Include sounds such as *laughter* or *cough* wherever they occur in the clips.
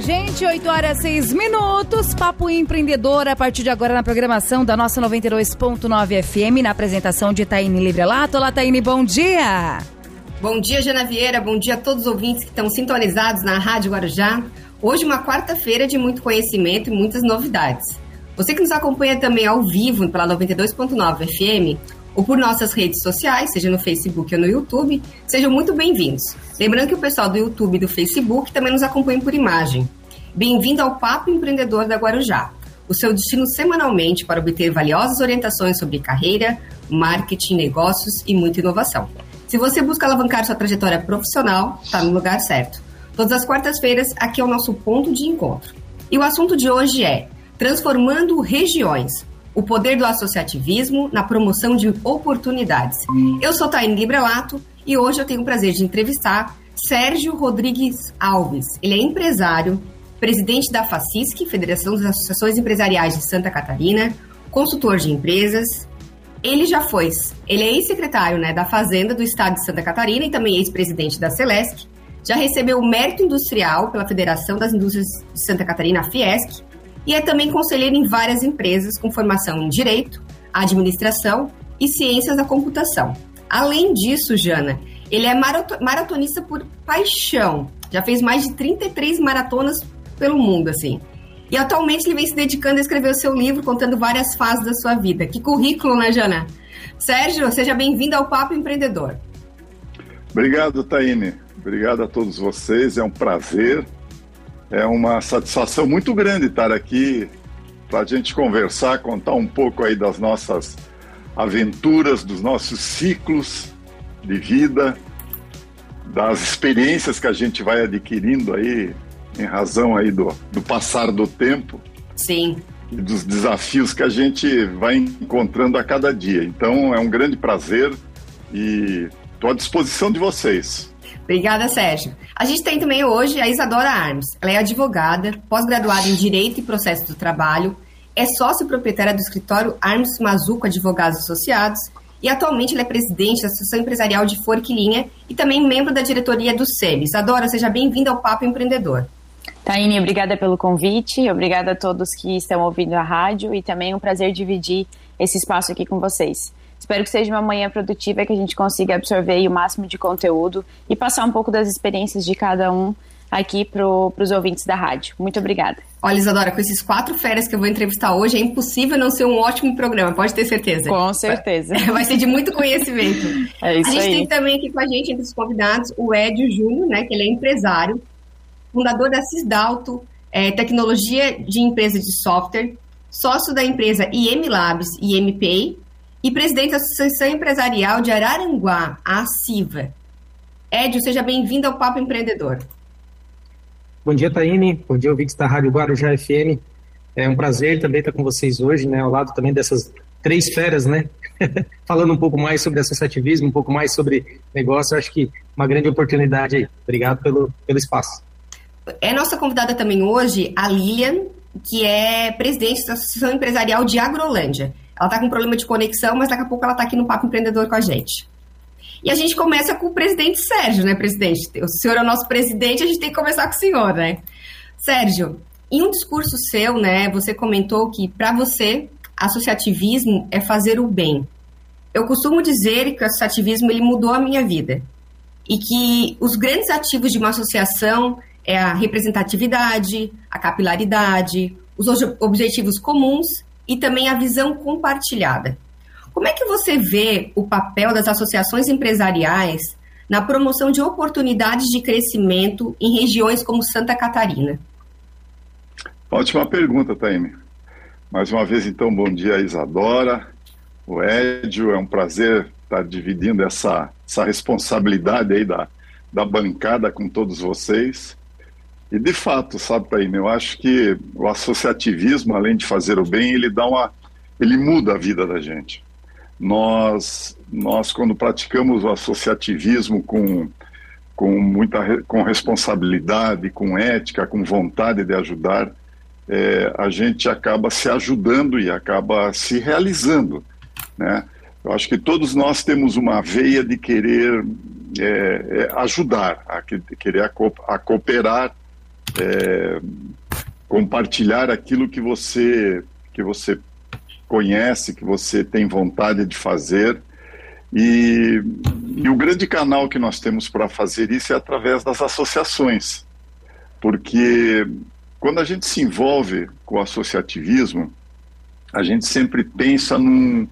gente, 8 horas 6 minutos. Papo empreendedor a partir de agora na programação da nossa 92.9 FM, na apresentação de Taine Librelato. Olá, Taine, bom dia. Bom dia, Jana Vieira. Bom dia a todos os ouvintes que estão sintonizados na Rádio Guarujá. Hoje, uma quarta-feira de muito conhecimento e muitas novidades. Você que nos acompanha também ao vivo pela 92.9 FM ou por nossas redes sociais, seja no Facebook ou no YouTube, sejam muito bem-vindos. Lembrando que o pessoal do YouTube e do Facebook também nos acompanha por imagem. Bem-vindo ao Papo Empreendedor da Guarujá, o seu destino semanalmente para obter valiosas orientações sobre carreira, marketing, negócios e muita inovação. Se você busca alavancar sua trajetória profissional, está no lugar certo. Todas as quartas-feiras, aqui é o nosso ponto de encontro. E o assunto de hoje é Transformando Regiões, o poder do associativismo na promoção de oportunidades. Eu sou Taine Librelato e hoje eu tenho o prazer de entrevistar Sérgio Rodrigues Alves. Ele é empresário, presidente da FACISC, Federação das Associações Empresariais de Santa Catarina, consultor de empresas. Ele já foi, ele é ex-secretário né, da Fazenda do Estado de Santa Catarina e também ex-presidente da Celesc. Já recebeu o mérito industrial pela Federação das Indústrias de Santa Catarina, a Fiesc, e é também conselheiro em várias empresas com formação em Direito, Administração e Ciências da Computação. Além disso, Jana, ele é maratonista por paixão. Já fez mais de 33 maratonas pelo mundo, assim. E atualmente ele vem se dedicando a escrever o seu livro, contando várias fases da sua vida. Que currículo, né, Jana? Sérgio, seja bem-vindo ao Papo Empreendedor. Obrigado, Taine. Obrigado a todos vocês. É um prazer é uma satisfação muito grande estar aqui para a gente conversar, contar um pouco aí das nossas aventuras, dos nossos ciclos de vida, das experiências que a gente vai adquirindo aí em razão aí do, do passar do tempo. Sim. E dos desafios que a gente vai encontrando a cada dia. Então é um grande prazer e estou à disposição de vocês. Obrigada, Sérgio. A gente tem também hoje a Isadora Armes. Ela é advogada, pós-graduada em Direito e Processo do Trabalho, é sócio proprietária do escritório Armes Mazuco Advogados Associados e atualmente ela é presidente da Associação Empresarial de Forquilinha e também membro da diretoria do SEB. Isadora, seja bem-vinda ao Papo Empreendedor. Taine, obrigada pelo convite, obrigada a todos que estão ouvindo a rádio e também é um prazer dividir esse espaço aqui com vocês. Espero que seja uma manhã produtiva, que a gente consiga absorver o máximo de conteúdo e passar um pouco das experiências de cada um aqui para os ouvintes da rádio. Muito obrigada. Olha, Isadora, com esses quatro férias que eu vou entrevistar hoje, é impossível não ser um ótimo programa, pode ter certeza. Com certeza. *laughs* Vai ser de muito conhecimento. É isso a gente aí. tem também aqui com a gente, entre os convidados, o Edio Júnior, né, que ele é empresário, fundador da Cisdalto, é, tecnologia de empresa de software, sócio da empresa IM Labs e e presidente da Associação Empresarial de Araranguá, a CIVA. Edio, seja bem-vindo ao Papo Empreendedor. Bom dia, Taine. Bom dia, ouvintes da Rádio Guarujá FM. É um prazer também estar com vocês hoje, né, ao lado também dessas três feras, né, *laughs* falando um pouco mais sobre associativismo, um pouco mais sobre negócio. Acho que uma grande oportunidade aí. Obrigado pelo, pelo espaço. É nossa convidada também hoje a Lilian, que é presidente da Associação Empresarial de Agrolândia. Ela está com problema de conexão, mas daqui a pouco ela está aqui no Papo Empreendedor com a gente. E a gente começa com o presidente Sérgio, né, presidente? O senhor é o nosso presidente, a gente tem que começar com o senhor, né? Sérgio, em um discurso seu, né, você comentou que para você associativismo é fazer o bem. Eu costumo dizer que o associativismo ele mudou a minha vida e que os grandes ativos de uma associação é a representatividade, a capilaridade, os objetivos comuns e também a visão compartilhada. Como é que você vê o papel das associações empresariais na promoção de oportunidades de crescimento em regiões como Santa Catarina? Ótima pergunta, Taime. Mais uma vez, então, bom dia, Isadora, o Édio. É um prazer estar dividindo essa, essa responsabilidade aí da, da bancada com todos vocês. E de fato, sabe, Taime, eu acho que o associativismo, além de fazer o bem, ele dá uma. ele muda a vida da gente. Nós, nós quando praticamos o associativismo com, com muita com responsabilidade, com ética, com vontade de ajudar, é, a gente acaba se ajudando e acaba se realizando, né? Eu acho que todos nós temos uma veia de querer é, é, ajudar, a querer a, cooperar é, compartilhar aquilo que você que você conhece, que você tem vontade de fazer. E, e o grande canal que nós temos para fazer isso é através das associações, porque quando a gente se envolve com o associativismo, a gente sempre pensa num,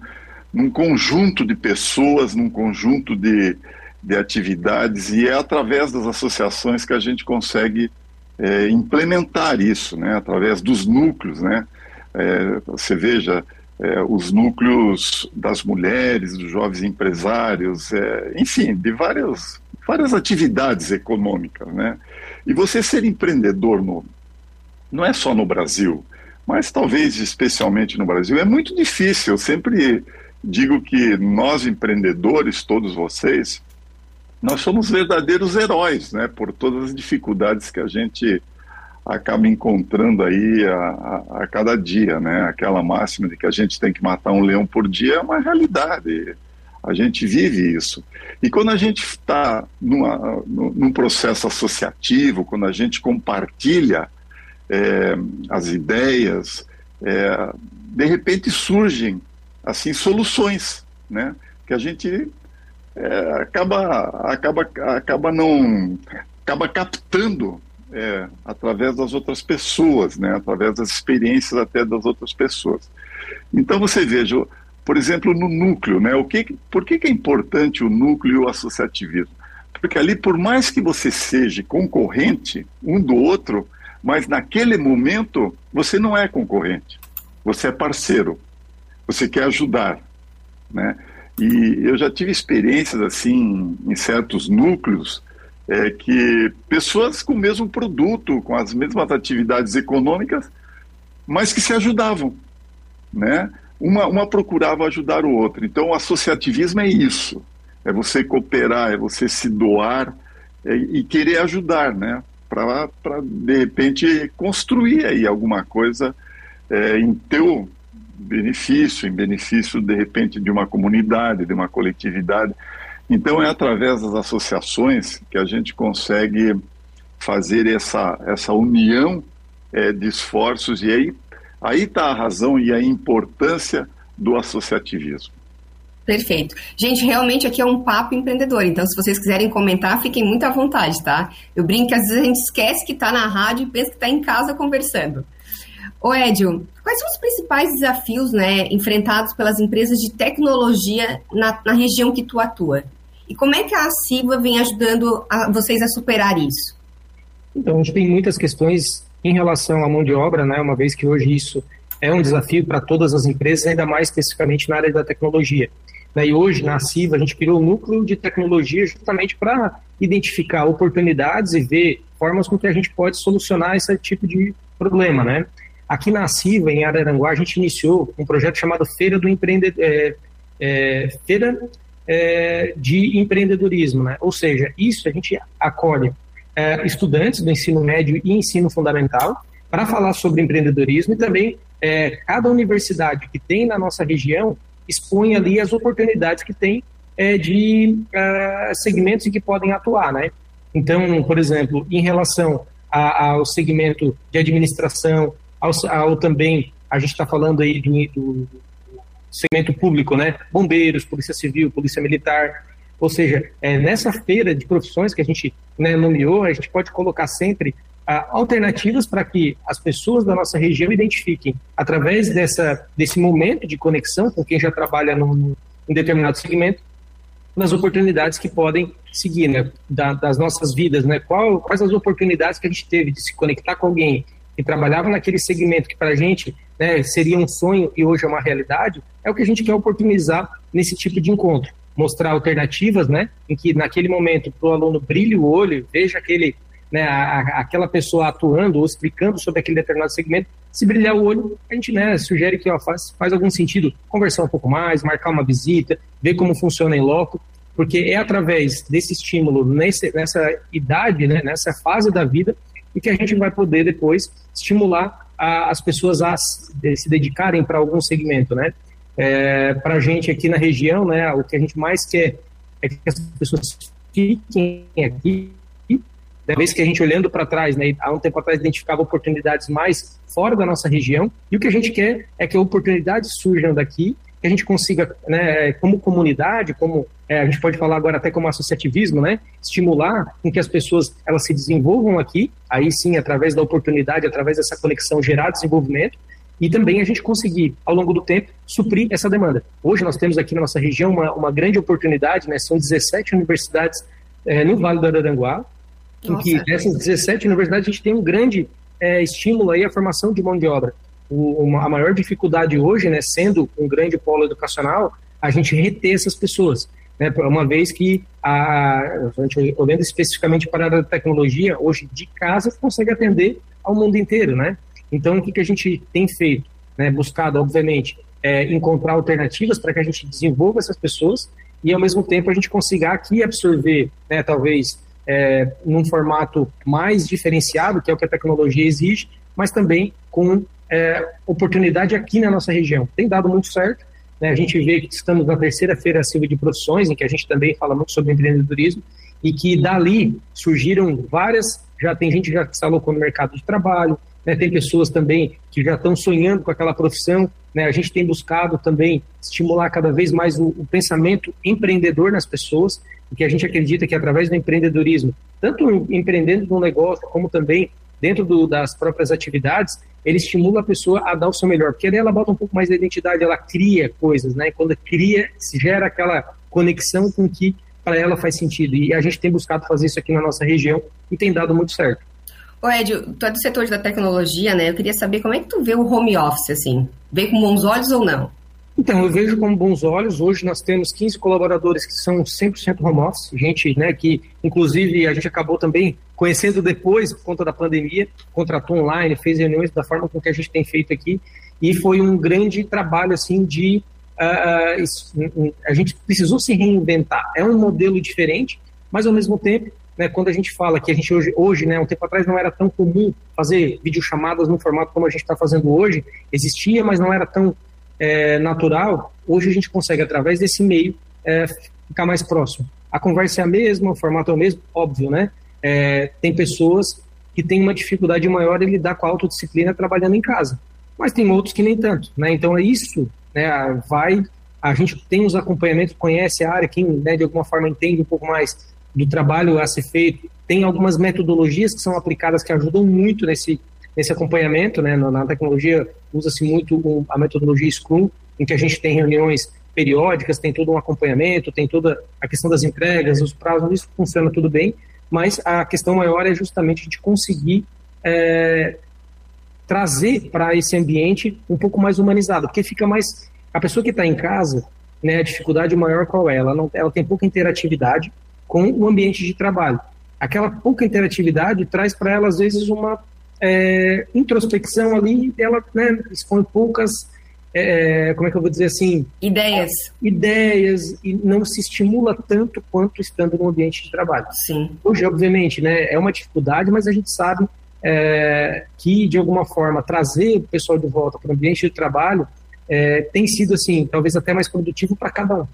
num conjunto de pessoas, num conjunto de, de atividades, e é através das associações que a gente consegue é, implementar isso, né, através dos núcleos. Né? É, você veja, é, os núcleos das mulheres, dos jovens empresários, é, enfim, de várias, várias atividades econômicas. Né? E você ser empreendedor no, não é só no Brasil, mas talvez especialmente no Brasil, é muito difícil. Eu sempre digo que nós empreendedores, todos vocês, nós somos verdadeiros heróis, né, por todas as dificuldades que a gente acaba encontrando aí a, a, a, cada dia, né? Aquela máxima de que a gente tem que matar um leão por dia é uma realidade. A gente vive isso. E quando a gente está num processo associativo, quando a gente compartilha é, as ideias, é, de repente surgem assim soluções, né? Que a gente é, acaba acaba acaba não acaba captando é, através das outras pessoas, né? Através das experiências até das outras pessoas. Então você veja, por exemplo, no núcleo, né? O que, por que, que é importante o núcleo e o associativismo? Porque ali, por mais que você seja concorrente um do outro, mas naquele momento você não é concorrente, você é parceiro, você quer ajudar, né? E eu já tive experiências assim em certos núcleos é, que pessoas com o mesmo produto, com as mesmas atividades econômicas, mas que se ajudavam, né? Uma, uma procurava ajudar o outro. Então, o associativismo é isso: é você cooperar, é você se doar é, e querer ajudar, né? para, de repente, construir aí alguma coisa é, em teu benefício, em benefício, de repente, de uma comunidade, de uma coletividade. Então, é através das associações que a gente consegue fazer essa, essa união é, de esforços, e aí aí está a razão e a importância do associativismo. Perfeito. Gente, realmente aqui é um papo empreendedor, então se vocês quiserem comentar, fiquem muito à vontade, tá? Eu brinco que às vezes a gente esquece que está na rádio e pensa que está em casa conversando. Ô Edio, quais são os principais desafios né, enfrentados pelas empresas de tecnologia na, na região que tu atua? E como é que a CIVA vem ajudando a, vocês a superar isso? Então, a gente tem muitas questões em relação à mão de obra, né, uma vez que hoje isso é um desafio para todas as empresas, ainda mais especificamente na área da tecnologia. Né? E hoje, na CIVA, a gente criou um núcleo de tecnologia justamente para identificar oportunidades e ver formas com que a gente pode solucionar esse tipo de problema. Né? Aqui na CIVA, em Araranguá, a gente iniciou um projeto chamado Feira do Empreendedor. É, é, Feira é, de Empreendedorismo. Né? Ou seja, isso a gente acolhe é, estudantes do ensino médio e ensino fundamental para falar sobre empreendedorismo e também é, cada universidade que tem na nossa região expõe ali as oportunidades que tem é, de segmentos em que podem atuar, né? Então, por exemplo, em relação a, ao segmento de administração, ao, ao também, a gente está falando aí do, do, segmento público, né? Bombeiros, Polícia Civil, Polícia Militar, ou seja, é, nessa feira de profissões que a gente né, nomeou, a gente pode colocar sempre alternativas para que as pessoas da nossa região identifiquem, através dessa, desse momento de conexão com quem já trabalha num, num determinado segmento, nas oportunidades que podem seguir, né, da, das nossas vidas, né, qual, quais as oportunidades que a gente teve de se conectar com alguém que trabalhava naquele segmento que para a gente né, seria um sonho e hoje é uma realidade, é o que a gente quer oportunizar nesse tipo de encontro, mostrar alternativas, né, em que naquele momento para o aluno brilhe o olho, veja aquele né, a, aquela pessoa atuando ou explicando sobre aquele determinado segmento, se brilhar o olho, a gente né, sugere que ó, faz, faz algum sentido conversar um pouco mais, marcar uma visita, ver como funciona em loco, porque é através desse estímulo nesse, nessa idade, né, nessa fase da vida, e que a gente vai poder depois estimular a, as pessoas a se dedicarem para algum segmento, né? É, para a gente aqui na região, né, o que a gente mais quer é que as pessoas fiquem aqui da vez que a gente olhando para trás, né, há um tempo atrás identificava oportunidades mais fora da nossa região, e o que a gente quer é que oportunidades surjam daqui, que a gente consiga, né, como comunidade, como é, a gente pode falar agora até como associativismo, né, estimular com que as pessoas elas se desenvolvam aqui, aí sim através da oportunidade, através dessa conexão gerar desenvolvimento, e também a gente conseguir, ao longo do tempo, suprir essa demanda. Hoje nós temos aqui na nossa região uma, uma grande oportunidade, né, são 17 universidades é, no Vale do Araranguá, em que dessas 17 universidades a gente tem um grande é, estímulo aí à formação de mão de obra. O, uma, a maior dificuldade hoje, né, sendo um grande polo educacional, a gente reter essas pessoas. Né, uma vez que, a, a olhando especificamente para a área da tecnologia, hoje de casa consegue atender ao mundo inteiro, né? Então, o que, que a gente tem feito? Né, buscado, obviamente, é, encontrar alternativas para que a gente desenvolva essas pessoas e, ao mesmo tempo, a gente consiga aqui absorver, né, talvez, é, num formato mais diferenciado, que é o que a tecnologia exige, mas também com é, oportunidade aqui na nossa região. Tem dado muito certo. Né? A gente vê que estamos na terceira feira civil de profissões, em que a gente também fala muito sobre empreendedorismo, e que dali surgiram várias. Já tem gente que já se alocou no mercado de trabalho, né? tem pessoas também que já estão sonhando com aquela profissão. Né? A gente tem buscado também estimular cada vez mais o, o pensamento empreendedor nas pessoas, porque a gente acredita que através do empreendedorismo, tanto empreendendo no negócio, como também dentro do, das próprias atividades, ele estimula a pessoa a dar o seu melhor, porque ela bota um pouco mais da identidade, ela cria coisas, né? E quando cria, se gera aquela conexão com que para ela faz sentido. E a gente tem buscado fazer isso aqui na nossa região e tem dado muito certo. Ô Ed, tu é do setor da tecnologia, né? Eu queria saber como é que tu vê o home office, assim? Vê com bons olhos ou não? Então, eu vejo com bons olhos. Hoje nós temos 15 colaboradores que são 100% home office, gente né, que, inclusive, a gente acabou também conhecendo depois, por conta da pandemia, contratou online, fez reuniões da forma com que a gente tem feito aqui, e foi um grande trabalho, assim, de... Uh, a gente precisou se reinventar. É um modelo diferente, mas, ao mesmo tempo, né, quando a gente fala que a gente hoje, hoje, né, um tempo atrás não era tão comum fazer videochamadas no formato como a gente está fazendo hoje, existia, mas não era tão é, natural, hoje a gente consegue, através desse meio, é, ficar mais próximo. A conversa é a mesma, o formato é o mesmo, óbvio, né? É, tem pessoas que têm uma dificuldade maior em lidar com a autodisciplina trabalhando em casa, mas tem outros que nem tanto, né? Então é isso, né? Vai, a gente tem os acompanhamentos, conhece a área, quem né, de alguma forma entende um pouco mais do trabalho a ser feito, tem algumas metodologias que são aplicadas que ajudam muito nesse nesse acompanhamento, né, na, tecnologia usa-se muito a metodologia Scrum, em que a gente tem reuniões periódicas, tem todo um acompanhamento, tem toda a questão das entregas, os prazos, isso funciona tudo bem, mas a questão maior é justamente gente conseguir é, trazer para esse ambiente um pouco mais humanizado, porque fica mais... A pessoa que está em casa, né, a dificuldade maior qual é? Ela, não, ela tem pouca interatividade com o ambiente de trabalho. Aquela pouca interatividade traz para ela, às vezes, uma é, introspecção ali, ela né, expõe poucas, é, como é que eu vou dizer assim? Ideias. Ideias, e não se estimula tanto quanto estando no ambiente de trabalho. Sim. Hoje, obviamente, né, é uma dificuldade, mas a gente sabe é, que, de alguma forma, trazer o pessoal de volta para o ambiente de trabalho é, tem sido, assim, talvez até mais produtivo para cada um.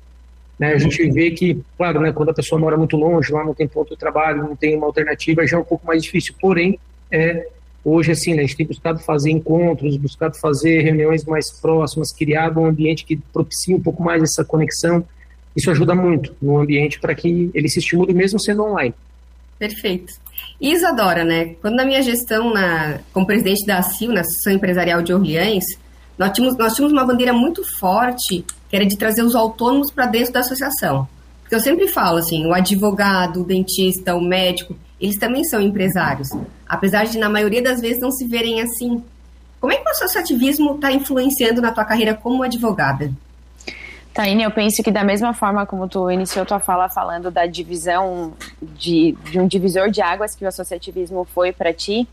Né, a gente vê que, claro, né, quando a pessoa mora muito longe, lá não tem ponto de trabalho, não tem uma alternativa, já é um pouco mais difícil. Porém, é, Hoje, assim, né, a gente tem buscado fazer encontros, buscado fazer reuniões mais próximas, criado um ambiente que propicie um pouco mais essa conexão. Isso ajuda muito no ambiente para que ele se estimule mesmo sendo online. Perfeito. Isadora, né? Quando na minha gestão na, como presidente da ACIL, na Associação Empresarial de Orleans, nós tínhamos, nós tínhamos uma bandeira muito forte, que era de trazer os autônomos para dentro da associação. Porque eu sempre falo assim, o advogado, o dentista, o médico, eles também são empresários, apesar de na maioria das vezes não se verem assim. Como é que o associativismo está influenciando na tua carreira como advogada? Taine, eu penso que da mesma forma como tu iniciou tua fala falando da divisão de, de um divisor de águas que o associativismo foi para ti,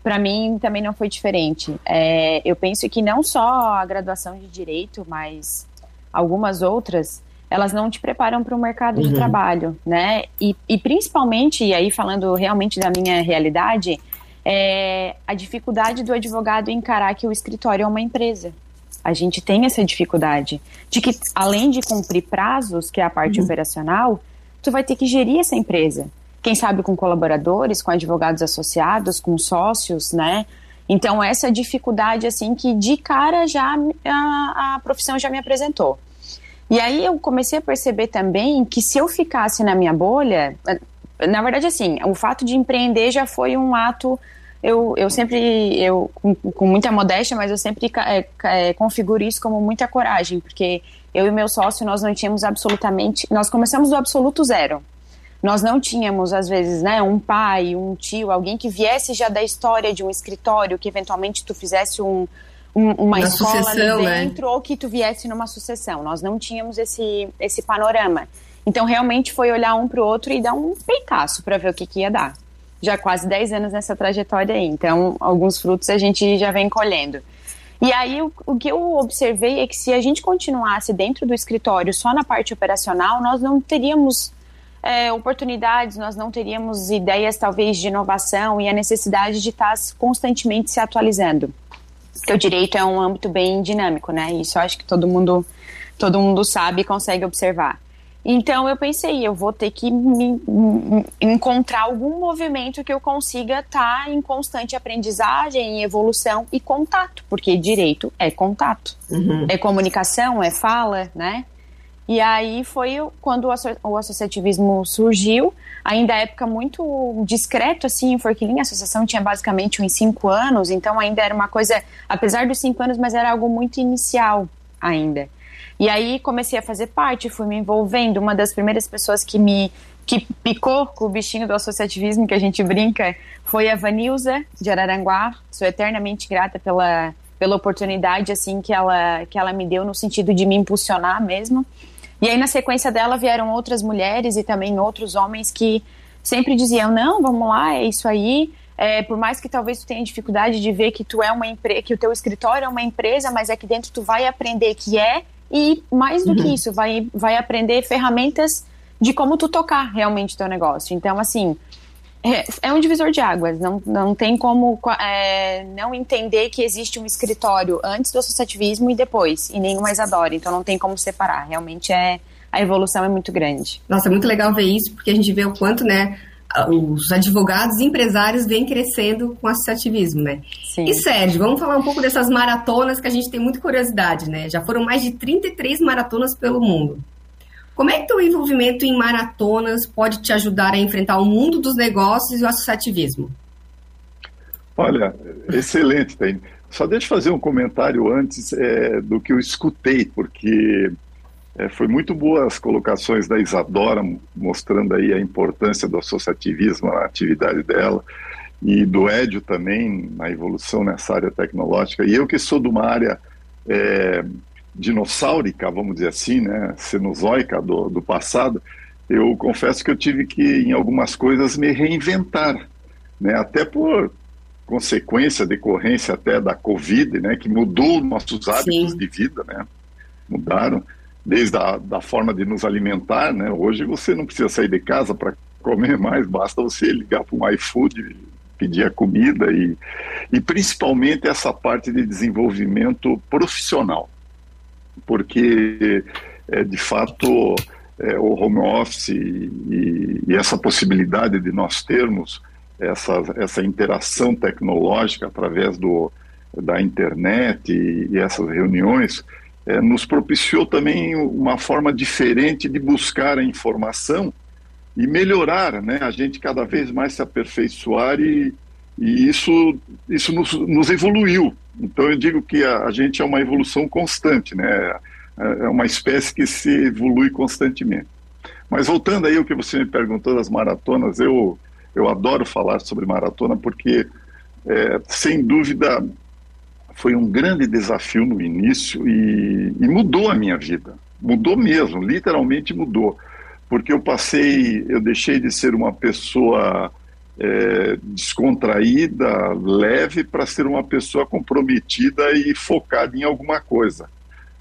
para mim também não foi diferente. É, eu penso que não só a graduação de direito, mas algumas outras elas não te preparam para o mercado uhum. de trabalho, né? E, e, principalmente, e aí falando realmente da minha realidade, é a dificuldade do advogado encarar que o escritório é uma empresa. A gente tem essa dificuldade de que, além de cumprir prazos, que é a parte uhum. operacional, tu vai ter que gerir essa empresa. quem sabe com colaboradores, com advogados associados, com sócios, né? Então essa dificuldade assim que de cara já a, a profissão já me apresentou. E aí eu comecei a perceber também que se eu ficasse na minha bolha, na verdade assim, o fato de empreender já foi um ato eu, eu sempre, eu com, com muita modéstia, mas eu sempre é, é, configuro isso como muita coragem, porque eu e meu sócio, nós não tínhamos absolutamente, nós começamos do absoluto zero. Nós não tínhamos, às vezes, né, um pai, um tio, alguém que viesse já da história de um escritório, que eventualmente tu fizesse um, um, uma, uma escola sucessão, ali né? dentro, né? ou que tu viesse numa sucessão. Nós não tínhamos esse, esse panorama. Então, realmente foi olhar um para o outro e dar um peitaço para ver o que, que ia dar. Já quase 10 anos nessa trajetória aí. Então, alguns frutos a gente já vem colhendo. E aí, o, o, que eu observei é que se a gente continuasse dentro do escritório só na parte operacional, nós não teríamos é, oportunidades, nós não teríamos ideias, talvez, de inovação e a necessidade de estar constantemente se atualizando. Porque o direito é um âmbito bem dinâmico, né? Isso eu acho que todo mundo, todo mundo sabe e consegue observar. Então eu pensei, eu vou ter que me, me, encontrar algum movimento que eu consiga estar tá em constante aprendizagem, em evolução e contato, porque direito é contato, uhum. é comunicação, é fala, né? E aí foi quando o, asso o associativismo surgiu, ainda época muito discreto, assim, em Forquilinha, a associação tinha basicamente uns cinco anos, então ainda era uma coisa, apesar dos cinco anos, mas era algo muito inicial ainda. E aí comecei a fazer parte, fui me envolvendo. Uma das primeiras pessoas que me que picou com o bichinho do associativismo que a gente brinca foi a Vanilza de Araranguá. Sou eternamente grata pela, pela oportunidade assim que ela que ela me deu no sentido de me impulsionar mesmo. E aí na sequência dela vieram outras mulheres e também outros homens que sempre diziam não, vamos lá, é isso aí. É, por mais que talvez tu tenha dificuldade de ver que tu é uma empresa, que o teu escritório é uma empresa, mas é que dentro tu vai aprender que é e mais do uhum. que isso, vai, vai aprender ferramentas de como tu tocar realmente teu negócio. Então, assim, é, é um divisor de águas. Não, não tem como é, não entender que existe um escritório antes do associativismo e depois, e nenhum mais adora. Então, não tem como separar. Realmente é a evolução é muito grande. Nossa, é muito legal ver isso, porque a gente vê o quanto, né, os advogados e empresários vêm crescendo com o associativismo, né? Sim. E Sérgio, vamos falar um pouco dessas maratonas que a gente tem muita curiosidade, né? Já foram mais de 33 maratonas pelo mundo. Como é que o envolvimento em maratonas pode te ajudar a enfrentar o mundo dos negócios e o associativismo? Olha, excelente, Taine. Só deixa eu fazer um comentário antes é, do que eu escutei, porque é, foi muito boa as colocações da Isadora, mostrando aí a importância do associativismo na atividade dela, e do Édio também, na evolução nessa área tecnológica. E eu que sou de uma área é, dinossáurica, vamos dizer assim, né, cenozoica do, do passado, eu confesso que eu tive que, em algumas coisas, me reinventar, né, até por consequência, decorrência até da Covid, né, que mudou nossos hábitos Sim. de vida, né, mudaram desde a da forma de nos alimentar, né? Hoje você não precisa sair de casa para comer mais, basta você ligar para um iFood, pedir a comida e, e principalmente essa parte de desenvolvimento profissional, porque é, de fato é, o home office e, e, essa possibilidade de nós termos essa, essa interação tecnológica através do, da internet e, e essas reuniões é, nos propiciou também uma forma diferente de buscar a informação e melhorar, né? A gente cada vez mais se aperfeiçoar e, e isso, isso nos, nos, evoluiu. Então eu digo que a, a, gente é uma evolução constante, né? É, é uma espécie que se evolui constantemente. Mas voltando aí ao que você me perguntou das maratonas, eu, eu adoro falar sobre maratona porque, é, sem dúvida, foi um grande desafio no início e, e mudou a minha vida. Mudou mesmo, literalmente mudou. Porque eu passei, eu deixei de ser uma pessoa é, descontraída, leve, para ser uma pessoa comprometida e focada em alguma coisa,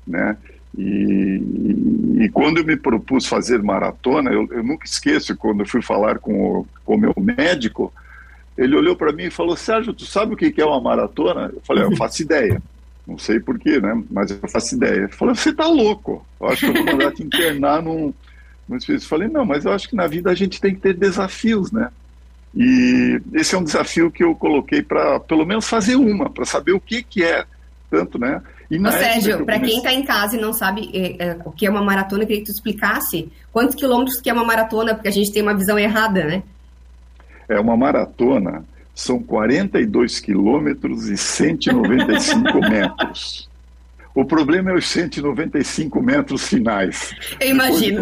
né? E, e, quando eu me propus fazer maratona, eu, eu, nunca esqueço quando eu fui falar com o meu médico, ele olhou para mim e falou: Sérgio, tu sabe o que é uma maratona? Eu falei: Eu faço ideia. Não sei porquê, né? Mas eu faço ideia. Ele falou: Você tá louco. Eu acho que eu vou mandar te internar num, Muitas vezes falei, não, mas eu acho que na vida a gente tem que ter desafios, né? E esse é um desafio que eu coloquei para, pelo menos, fazer uma, para saber o que, que é tanto, né? E Ô, Sérgio, para quem está em casa e não sabe é, é, o que é uma maratona, eu queria que tu explicasse quantos quilômetros que é uma maratona, porque a gente tem uma visão errada, né? É uma maratona, são 42 quilômetros e 195 *laughs* metros. O problema é os 195 metros finais. Eu imagino.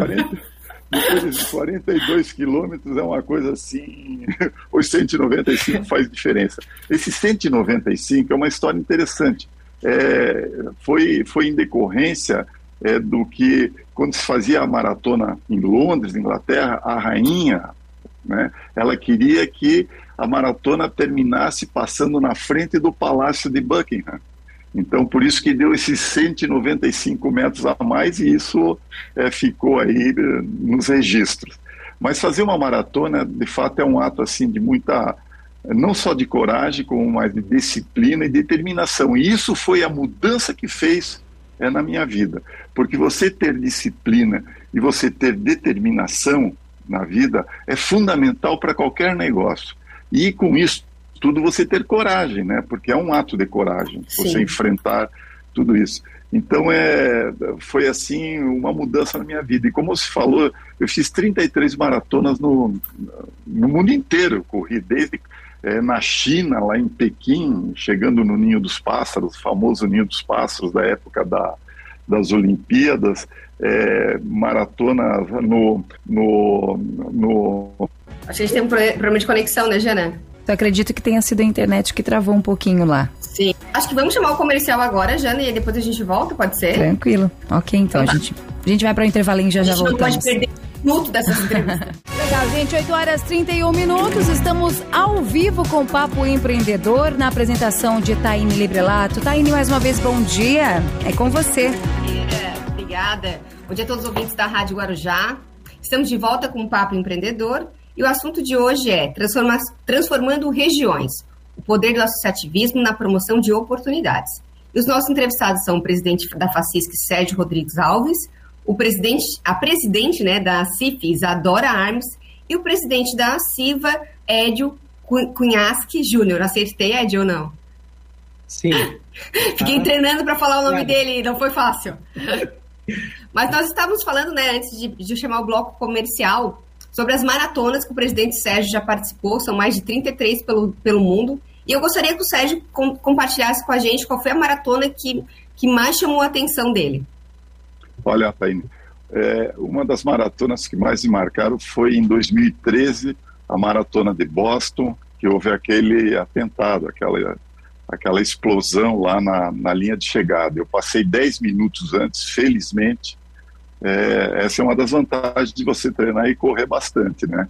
De 42 quilômetros é uma coisa assim, *laughs* os 195 faz diferença. Esse 195 é uma história interessante. É, foi, foi em decorrência é, do que, quando se fazia a maratona em Londres, Inglaterra, a rainha, né, ela queria que a maratona terminasse passando na frente do Palácio de Buckingham. Então, por isso que deu esses 195 metros a mais e isso é, ficou aí eh, nos registros. Mas fazer uma maratona, de fato, é um ato assim de muita, não só de coragem, como mais de disciplina e determinação. E isso foi a mudança que fez é, na minha vida. Porque você ter disciplina e você ter determinação na vida é fundamental para qualquer negócio. E com isso tudo você ter coragem, né? Porque é um ato de coragem, Sim. você enfrentar tudo isso. Então é, foi assim uma mudança na minha vida. E como você falou, eu fiz 33 maratonas no, no mundo inteiro. Corri desde é, na China, lá em Pequim, chegando no Ninho dos Pássaros, famoso Ninho dos Pássaros da época da, das Olimpíadas, é, maratona no, no, no. A gente tem um problema de conexão, né, Jana? Então acredito que tenha sido a internet que travou um pouquinho lá. Sim. Acho que vamos chamar o comercial agora, Jana, e depois a gente volta, pode ser? Tranquilo. Ok, então, então a, gente, a gente vai para o intervalinho e já já voltamos. não pode perder um minuto dessa entrevista. *laughs* Legal, gente, 8 horas 31 minutos, estamos ao vivo com o Papo Empreendedor na apresentação de Taine Librelato. Taine, mais uma vez, bom dia. É com você. Obrigada. Bom dia a todos os ouvintes da Rádio Guarujá. Estamos de volta com o Papo Empreendedor. E o assunto de hoje é Transformando Regiões, o poder do associativismo na promoção de oportunidades. E os nossos entrevistados são o presidente da FACISC, Sérgio Rodrigues Alves, o presidente, a presidente né, da CIF, Isadora Armes, e o presidente da CIVA, Edio Cunhasque Júnior. Acertei, Edio, ou não? Sim. *laughs* Fiquei ah. treinando para falar o nome dele, não foi fácil. Mas nós estávamos falando, né, antes de, de chamar o bloco comercial, sobre as maratonas que o presidente Sérgio já participou, são mais de 33 pelo, pelo mundo. E eu gostaria que o Sérgio com, compartilhasse com a gente qual foi a maratona que, que mais chamou a atenção dele. Olha, Taine, é, uma das maratonas que mais me marcaram foi em 2013, a maratona de Boston, que houve aquele atentado, aquela, aquela explosão lá na, na linha de chegada. Eu passei 10 minutos antes, felizmente, é, essa é uma das vantagens de você treinar e correr bastante, né?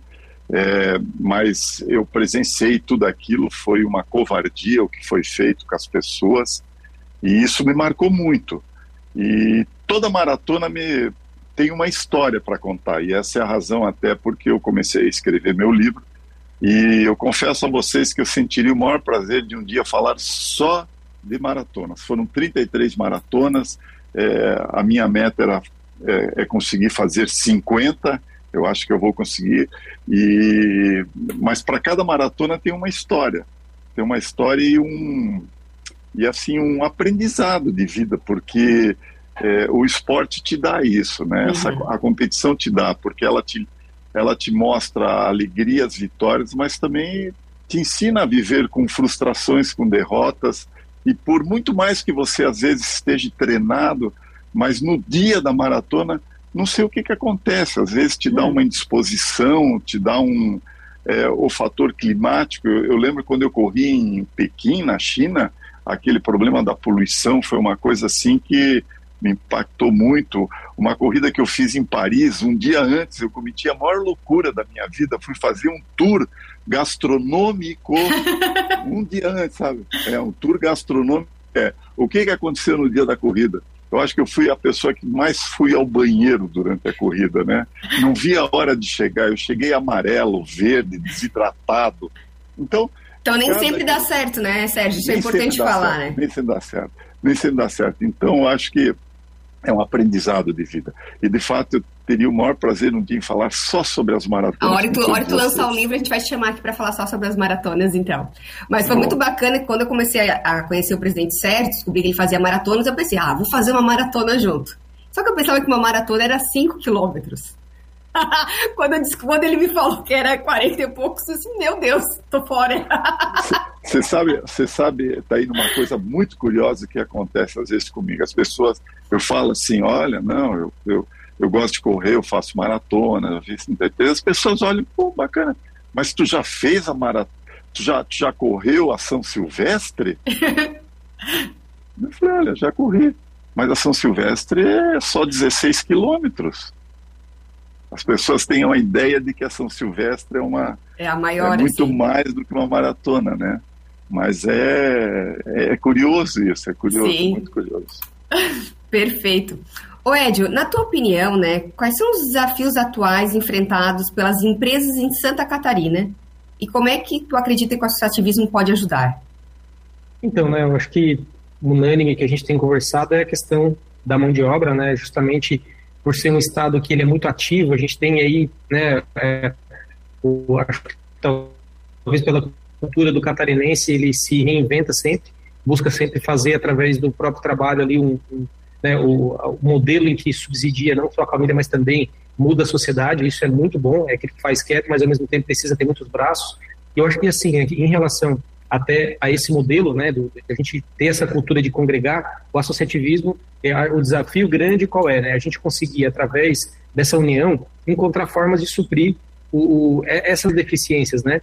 É, mas eu presenciei tudo aquilo, foi uma covardia o que foi feito com as pessoas e isso me marcou muito. E toda maratona me tem uma história para contar e essa é a razão até porque eu comecei a escrever meu livro e eu confesso a vocês que eu sentiria o maior prazer de um dia falar só de maratonas. Foram 33 maratonas, é, a minha meta era é, é conseguir fazer 50, eu acho que eu vou conseguir. E mas para cada maratona tem uma história, tem uma história e um e assim um aprendizado de vida, porque é, o esporte te dá isso, né? Uhum. Essa, a competição te dá, porque ela te ela te mostra alegrias, vitórias, mas também te ensina a viver com frustrações, com derrotas, e por muito mais que você às vezes esteja treinado, mas no dia da maratona, não sei o que, que acontece. Às vezes te dá hum. uma indisposição, te dá um. É, o fator climático. Eu, eu, lembro quando eu corri em Pequim, na China, aquele problema da poluição foi uma coisa assim que me impactou muito. Uma corrida que eu fiz em Paris, um dia antes, eu cometi a maior loucura da minha vida. Fui fazer um tour gastronômico *laughs* um dia antes, sabe? É um tour gastronômico. É. O que, que aconteceu no dia da corrida? Eu acho que eu fui a pessoa que mais fui ao banheiro durante a corrida, né? Não vi a hora de chegar. Eu cheguei amarelo, verde, desidratado. Então. Então nem sempre dá certo, né, Sérgio? Isso é importante falar, certo, né? Nem sempre dá certo. Nem sempre dá certo. Então, eu acho que é um aprendizado de vida. E, de fato, eu teria o maior prazer um dia em falar só sobre as maratonas. A hora que tu, hora tu lançar o livro, a gente vai te chamar aqui para falar só sobre as maratonas, então. Mas foi Bom. muito bacana que quando eu comecei a, conhecer o presidente Sérgio, descobri que ele fazia maratonas, eu pensei, ah, vou fazer uma maratona junto. Só que eu pensava que uma maratona era 5 quilômetros. *laughs* quando, quando, ele me falou que era 40 e poucos, eu disse, meu Deus, tô fora. Você sabe, você sabe, tá aí uma coisa muito curiosa que acontece às vezes comigo. As pessoas, eu falo assim, olha, não, eu, eu, eu gosto de correr, eu faço maratona, as pessoas olham, pô, bacana, mas tu já fez a maratona, tu já, tu já correu a São Silvestre? *laughs* eu falei, olha, já corri, mas a São Silvestre é só 16 quilômetros. As pessoas têm uma ideia de que a São Silvestre é uma é, a maior, é muito assim. mais do que uma maratona, né? Mas é, é curioso isso, é curioso, Sim. muito curioso. *laughs* Perfeito. Ô Edio, na tua opinião, né, quais são os desafios atuais enfrentados pelas empresas em Santa Catarina e como é que tu acredita que o associativismo pode ajudar? Então, né, eu acho que o unânime que a gente tem conversado é a questão da mão de obra, né, justamente por ser um estado que ele é muito ativo, a gente tem aí, né, é, o, talvez pela cultura do catarinense, ele se reinventa sempre, busca sempre fazer através do próprio trabalho ali um, um né, o, o, modelo em que subsidia não só a família, mas também muda a sociedade, isso é muito bom, é que faz quieto, mas ao mesmo tempo precisa ter muitos braços. E eu acho que assim, em relação até a esse modelo, né, do, a gente ter essa cultura de congregar, o associativismo, é, o desafio grande qual é, né, a gente conseguir, através dessa união, encontrar formas de suprir o, o, essas deficiências, né,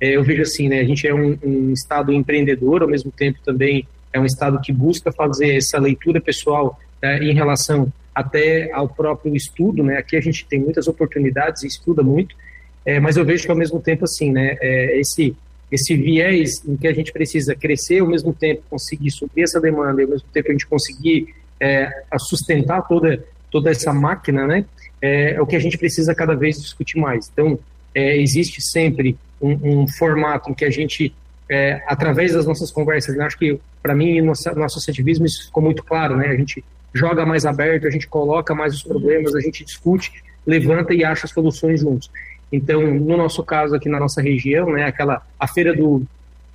é, eu vejo assim, né, a gente é um, um, estado empreendedor, ao mesmo tempo também é um estado que busca fazer essa leitura pessoal é, em relação até ao próprio estudo, né, aqui a gente tem muitas oportunidades e estuda muito, é, mas eu vejo que ao mesmo tempo assim, né, é, esse esse viés em que a gente precisa crescer ao mesmo tempo conseguir suprir essa demanda e ao mesmo tempo a gente conseguir é, sustentar toda toda essa máquina, né? É, é, o que a gente precisa cada vez discutir mais. Então é, existe sempre um, um, formato em que a gente é, através das nossas conversas, né? acho que para mim no, no associativismo isso ficou muito claro, né? A gente joga mais aberto, a gente coloca mais os problemas, a gente discute, levanta e acha soluções juntos. Então, no nosso caso aqui na nossa região, né, aquela a feira do,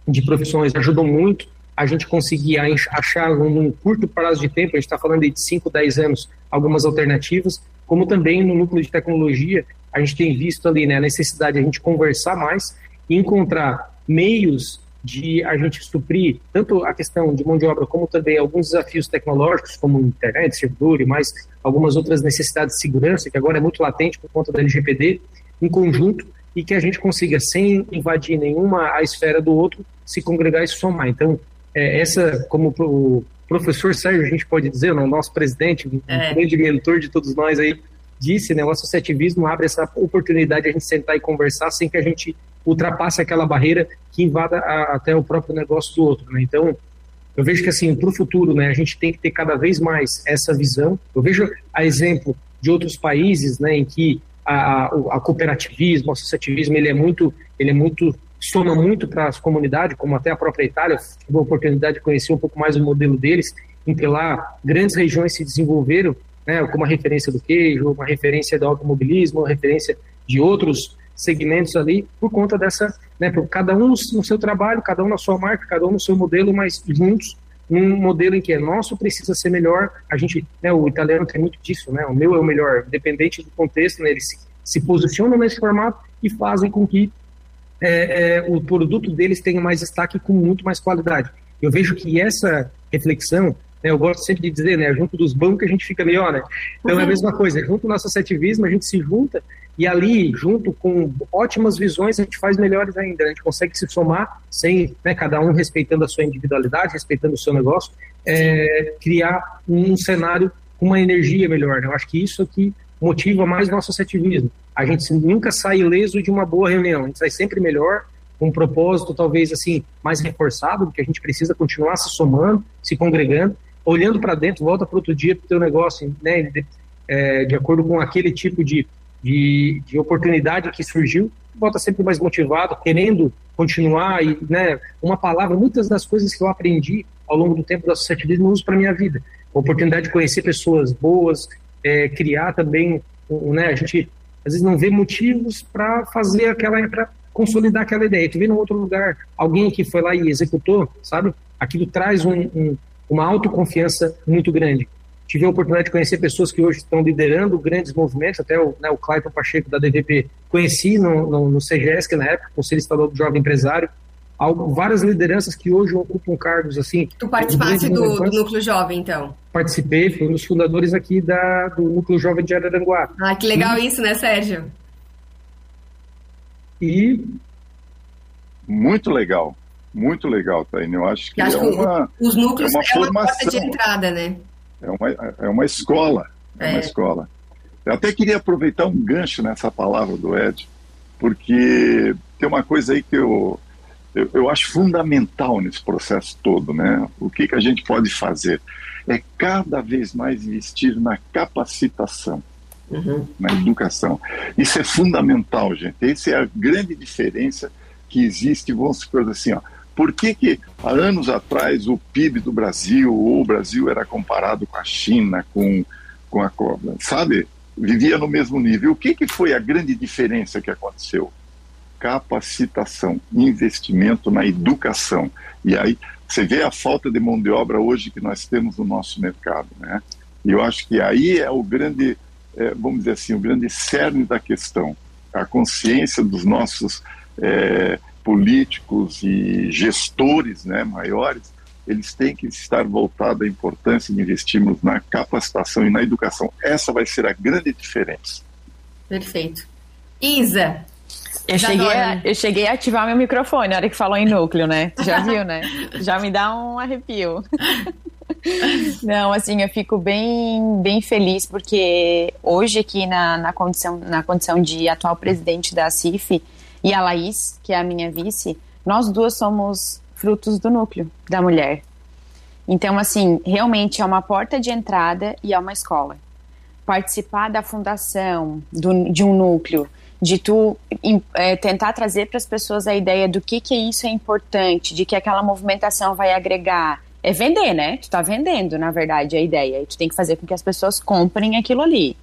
de profissões ajudou muito a gente conseguir achar num curto prazo de tempo, a gente está falando de 5, 10 anos, algumas alternativas, como também no núcleo de tecnologia, a gente tem visto ali né, a necessidade de a gente conversar mais e encontrar meios de a gente suprir tanto a questão de mão de obra como também alguns desafios tecnológicos como internet, servidor e mais algumas outras necessidades de segurança que agora é muito latente por conta da LGPD em conjunto e que a gente consiga, sem invadir nenhuma a esfera do outro, se congregar e somar. Então, é, essa, como o professor Sérgio, a gente pode dizer, o nosso presidente, um é. grande mentor de todos nós aí, disse, né, o associativismo abre essa oportunidade de a gente sentar e conversar sem que a gente ultrapasse aquela barreira que invada a, até o próprio negócio do outro. Né? Então, eu vejo que assim, para o futuro, né, a gente tem que ter cada vez mais essa visão. Eu vejo a exemplo de outros países, né, em que a, a, cooperativismo, o associativismo, ele é muito, ele é muito soma muito para as comunidades, como até a própria Itália, tive a oportunidade de conhecer um pouco mais o modelo deles, em que lá grandes regiões se desenvolveram, né, como a referência do queijo, uma referência do automobilismo, uma referência de outros segmentos ali, por conta dessa, né, por cada um no seu trabalho, cada um na sua marca, cada um no seu modelo, mas juntos num modelo em que é nosso precisa ser melhor. A gente, né, o italiano tem muito disso, né? O meu é o melhor, independente do contexto, né, eles se, se posicionam nesse formato e fazem com que é, é, o produto deles tenha mais destaque com muito mais qualidade. Eu vejo que essa reflexão, né, eu gosto sempre de dizer, né, junto dos bancos a gente fica melhor, né? Então uhum. é a mesma coisa, junto nosso associativismo a gente se junta e ali, junto com ótimas visões, a gente faz melhores ainda. A gente consegue se somar, sem né, cada um respeitando a sua individualidade, respeitando o seu negócio, é, criar um cenário com uma energia melhor. Né? Eu acho que isso aqui motiva mais nosso associativismo. A gente nunca sai ileso de uma boa reunião, a gente sai sempre melhor, com um propósito talvez assim mais reforçado, porque a gente precisa continuar se somando, se congregando, olhando para dentro, volta para outro dia para o teu negócio, né, de, é, de acordo com aquele tipo de de, de oportunidade que surgiu, volta sempre mais motivado, querendo continuar e, né, uma palavra, muitas das coisas que eu aprendi ao longo do tempo do associativismo eu uso para minha vida. oportunidade de conhecer pessoas boas, é, criar também, né, a gente às vezes não vê motivos para fazer aquela, para consolidar aquela ideia. Tu vê num outro lugar alguém que foi lá e executou, sabe? Aquilo traz um, um, uma autoconfiança muito grande. Tive a oportunidade de conhecer pessoas que hoje estão liderando grandes movimentos, até o, né, o Clayton Pacheco da DVP conheci no, no, no CGS, na época, Conselho Estadual do Jovem Empresário, algo, várias lideranças que hoje ocupam cargos assim. Tu participaste do, do, Núcleo Jovem, então? Participei, fui um dos fundadores aqui da, do Núcleo Jovem de Araranguá. Ah, que legal e, isso, né, Sérgio? E muito legal, muito legal, Taine. Eu acho que, acho é uma, os núcleos é uma, é uma formação, de entrada, né? É uma, é uma escola, é, é uma escola. Eu até queria aproveitar um gancho nessa palavra do Ed, porque tem uma coisa aí que eu eu, eu, acho fundamental nesse processo todo, né? O que, que a gente pode fazer é cada vez mais investir na capacitação, uhum. na educação. Isso é fundamental, gente. Essa é a grande diferença que existe. Vamos supor assim, ó, por que, que há anos atrás o PIB do Brasil ou o Brasil era comparado com a China, com, com a sabe? Vivia no mesmo nível. O que, que foi a grande diferença que aconteceu? capacitação, investimento na educação. E aí você vê a falta de mão de obra hoje que nós temos no nosso mercado, né? E eu acho que aí é o grande, é, vamos dizer assim, o grande cerne da questão. A consciência dos nossos é, políticos e gestores né, maiores, eles têm que estar voltados à importância de investirmos na capacitação e na educação. Essa vai ser a grande diferença. Perfeito. Isa, eu cheguei, a, eu cheguei a ativar meu microfone na hora que falou em núcleo, né? Já *laughs* viu, né? Já me dá um arrepio. *laughs* Não, assim, eu fico bem, bem feliz porque hoje aqui na, na, condição, na condição de atual presidente da CIF e a Laís, que é a minha vice, nós duas somos frutos do núcleo da mulher. Então, assim, realmente é uma porta de entrada e é uma escola. Participar da fundação do, de um núcleo de tu é, tentar trazer para as pessoas a ideia do que que isso é importante, de que aquela movimentação vai agregar. É vender, né? Tu tá vendendo, na verdade, a ideia. E tu tem que fazer com que as pessoas comprem aquilo ali.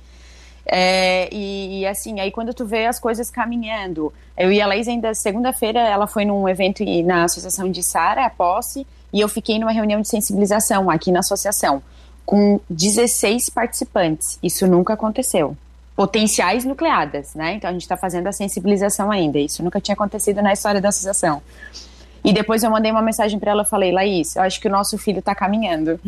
É, e, e, assim, aí quando tu vê as coisas caminhando, eu e a Laís ainda segunda-feira, ela foi num evento na Associação de Sara, a posse, e eu fiquei numa reunião de sensibilização aqui na associação, com 16 participantes. Isso nunca aconteceu potenciais nucleadas, né? Então a gente está fazendo a sensibilização ainda. Isso nunca tinha acontecido na história da associação. E depois eu mandei uma mensagem para ela, falei, Laís, eu acho que o nosso filho está caminhando.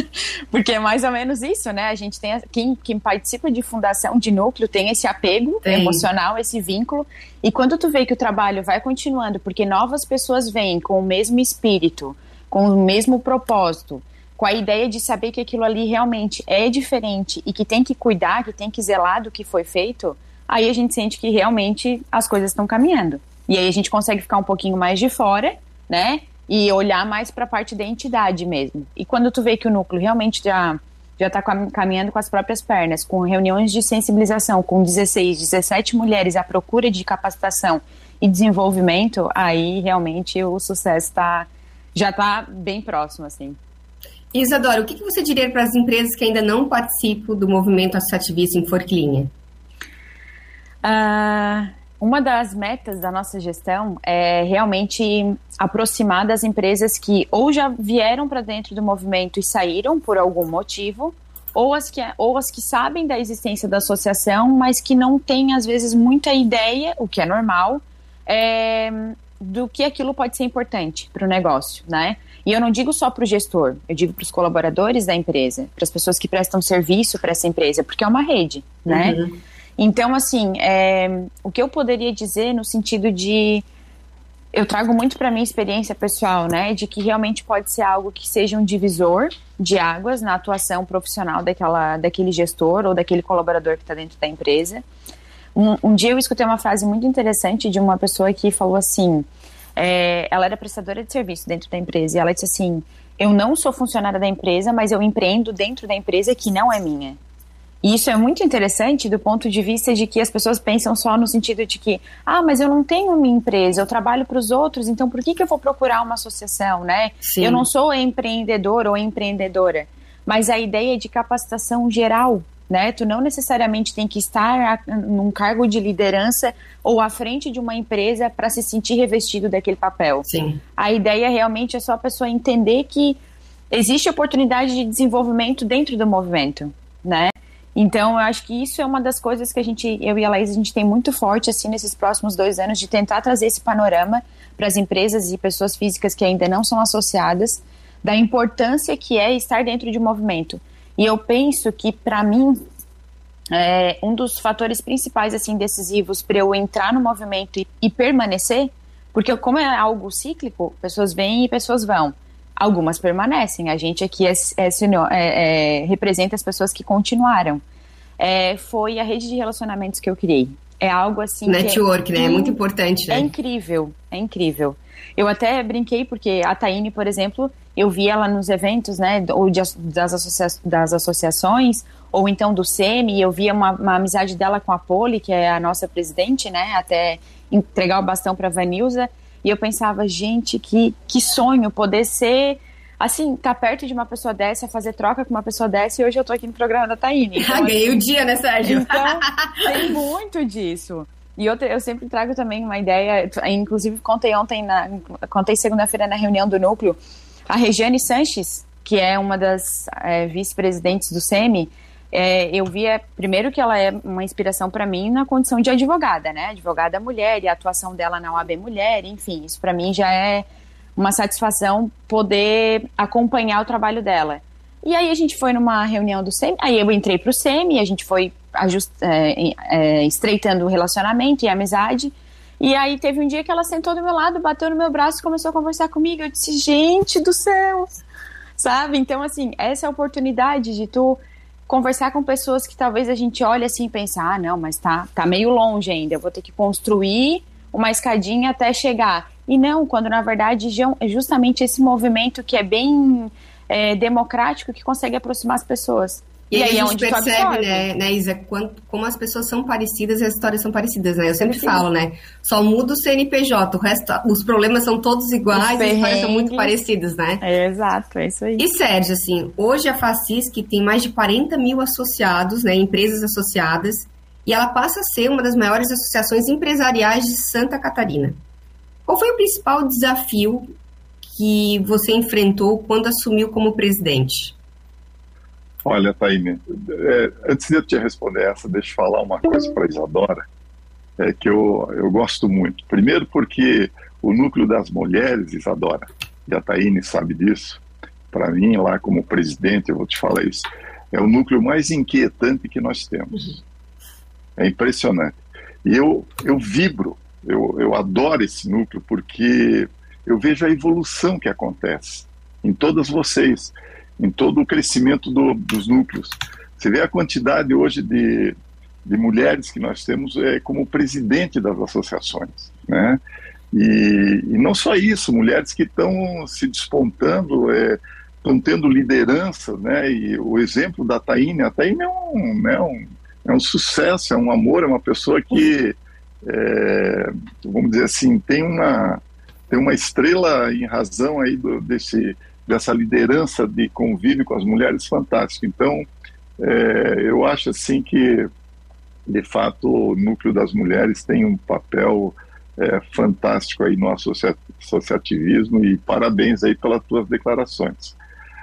*laughs* Porque é mais ou menos isso, né? A gente tem, quem, quem participa de fundação de núcleo tem esse apego tem. emocional, esse vínculo. E quando tu vê que o trabalho vai continuando, porque novas pessoas vêm com o mesmo espírito, com o mesmo propósito, com a ideia de saber que aquilo ali realmente é diferente e que tem que cuidar, que tem que zelar do que foi feito, aí a gente sente que realmente as coisas estão caminhando. E aí a gente consegue ficar um pouquinho mais de fora, né? E olhar mais para a parte da entidade mesmo. E quando tu vê que o núcleo realmente já já está caminhando com as próprias pernas, com reuniões de sensibilização, com 16, 17 mulheres à procura de capacitação e desenvolvimento, aí realmente o sucesso tá, já está bem próximo, assim. Isadora, o que você diria para as empresas que ainda não participam do movimento associativista em Forquilinha? Uh, uma das metas da nossa gestão é realmente aproximar das empresas que ou já vieram para dentro do movimento e saíram por algum motivo, ou as, que, ou as que sabem da existência da associação, mas que não têm, às vezes, muita ideia, o que é normal, é, do que aquilo pode ser importante para o negócio, né? E eu não digo só para o gestor, eu digo para os colaboradores da empresa, para as pessoas que prestam serviço para essa empresa, porque é uma rede, né? Uhum. Então, assim, é, o que eu poderia dizer no sentido de. Eu trago muito para minha experiência pessoal, né? De que realmente pode ser algo que seja um divisor de águas na atuação profissional daquela, daquele gestor ou daquele colaborador que está dentro da empresa. Um, um dia eu escutei uma frase muito interessante de uma pessoa que falou assim: é, ela era prestadora de serviço dentro da empresa e ela disse assim: Eu não sou funcionária da empresa, mas eu empreendo dentro da empresa que não é minha. E isso é muito interessante do ponto de vista de que as pessoas pensam só no sentido de que, ah, mas eu não tenho minha empresa, eu trabalho para os outros, então por que, que eu vou procurar uma associação, né? Sim. Eu não sou empreendedor ou empreendedora. mas a ideia é de capacitação geral, né? Tu não necessariamente tem que estar num cargo de liderança ou à frente de uma empresa para se sentir revestido daquele papel. Sim. A ideia realmente é só a pessoa entender que existe oportunidade de desenvolvimento dentro do movimento, né? Então, eu acho que isso é uma das coisas que a gente, eu e a Laís, a gente tem muito forte, assim, nesses próximos dois anos, de tentar trazer esse panorama para as empresas e pessoas físicas que ainda não são associadas, da importância que é estar dentro de um movimento. E eu penso que, para mim, é, um dos fatores principais, assim, decisivos para eu entrar no movimento e, e permanecer, porque como é algo cíclico, pessoas vêm e pessoas vão. Algumas permanecem. A gente aqui é, é, é, é, representa as pessoas que continuaram. É, foi a rede de relacionamentos que eu criei. É algo assim. Network, né? É muito importante. Né? É incrível, é incrível. Eu até brinquei porque a Taine, por exemplo, eu vi ela nos eventos, né, ou de, das, associa das associações, ou então do SEMI, eu via uma, uma, amizade dela com a Poli, que é a nossa presidente, né, até entregar o bastão para a Vanilza, e eu pensava, gente, que, que sonho poder ser, assim, tá perto de uma pessoa dessa, fazer troca com uma pessoa dessa, e hoje eu tô aqui no programa da Taine. Então, *laughs* Ganhei o dia, né, Sérgio? Então, *laughs* tem muito disso. E eu, eu sempre trago também uma ideia, inclusive contei ontem, na, contei segunda-feira na reunião do núcleo, a Regiane Sanches, que é uma das é, vice-presidentes do SEMI, é, eu via, primeiro, que ela é uma inspiração para mim na condição de advogada, né? Advogada mulher e a atuação dela na OAB Mulher, enfim, isso para mim já é uma satisfação poder acompanhar o trabalho dela. E aí a gente foi numa reunião do SEMI, aí eu entrei para o SEMI, a gente foi ajust, é, é, estreitando o relacionamento e a amizade, e aí teve um dia que ela sentou do meu lado, bateu no meu braço e começou a conversar comigo. Eu disse, gente do céu, sabe? Então, assim, essa é oportunidade de tu conversar com pessoas que talvez a gente olhe assim e pense, ah, não, mas tá, tá meio longe ainda, eu vou ter que construir uma escadinha até chegar. E não, quando na verdade é justamente esse movimento que é bem é, democrático que consegue aproximar as pessoas. E, e aí, a gente percebe, né, né, Isa, quanto, como as pessoas são parecidas e as histórias são parecidas, né? Eu sempre Sim. falo, né? Só muda o CNPJ, o resto, os problemas são todos iguais e as histórias são muito parecidas, né? É, exato, é isso aí. E Sérgio, assim, hoje a Facisc tem mais de 40 mil associados, né, empresas associadas, e ela passa a ser uma das maiores associações empresariais de Santa Catarina. Qual foi o principal desafio que você enfrentou quando assumiu como presidente? Olha, Taine, é, antes de eu te responder essa, deixa eu falar uma coisa para Isadora, é, que eu, eu gosto muito. Primeiro porque o núcleo das mulheres, Isadora, e a Taine sabe disso, para mim, lá como presidente, eu vou te falar isso, é o núcleo mais inquietante que nós temos. É impressionante. E eu, eu vibro, eu, eu adoro esse núcleo porque eu vejo a evolução que acontece em todas vocês em todo o crescimento do, dos núcleos. Você vê a quantidade hoje de, de mulheres que nós temos é, como presidente das associações, né? E, e não só isso, mulheres que estão se despontando, estão é, tendo liderança, né? E o exemplo da Taine, a Taine é um, né, um, é um sucesso, é um amor, é uma pessoa que, é, vamos dizer assim, tem uma, tem uma estrela em razão aí do, desse dessa liderança de convívio com as mulheres fantástico. Então, é, eu acho assim que, de fato, o núcleo das mulheres tem um papel é, fantástico aí no associativismo e parabéns aí pelas tuas declarações.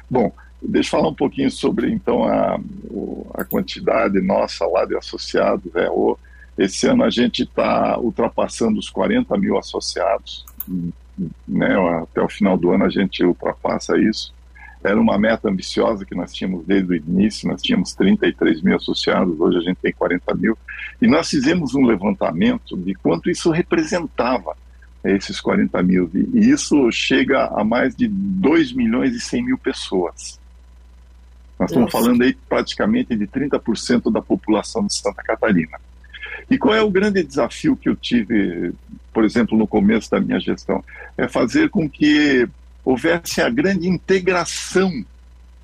Bom, deixa eu falar um pouquinho sobre então a, a quantidade nossa lá de associados. É, o, esse ano a gente está ultrapassando os 40 mil associados né, até o final do ano a gente ultrapassa isso. Era uma meta ambiciosa que nós tínhamos desde o início, nós tínhamos 33 mil associados, hoje a gente tem 40 mil. E nós fizemos um levantamento de quanto isso representava, esses 40 mil. E isso chega a mais de 2 milhões e 100 mil pessoas. Nós estamos falando aí praticamente de 30% da população de Santa Catarina. E qual é o grande desafio que eu tive, por exemplo, no começo da minha gestão? É fazer com que houvesse a grande integração,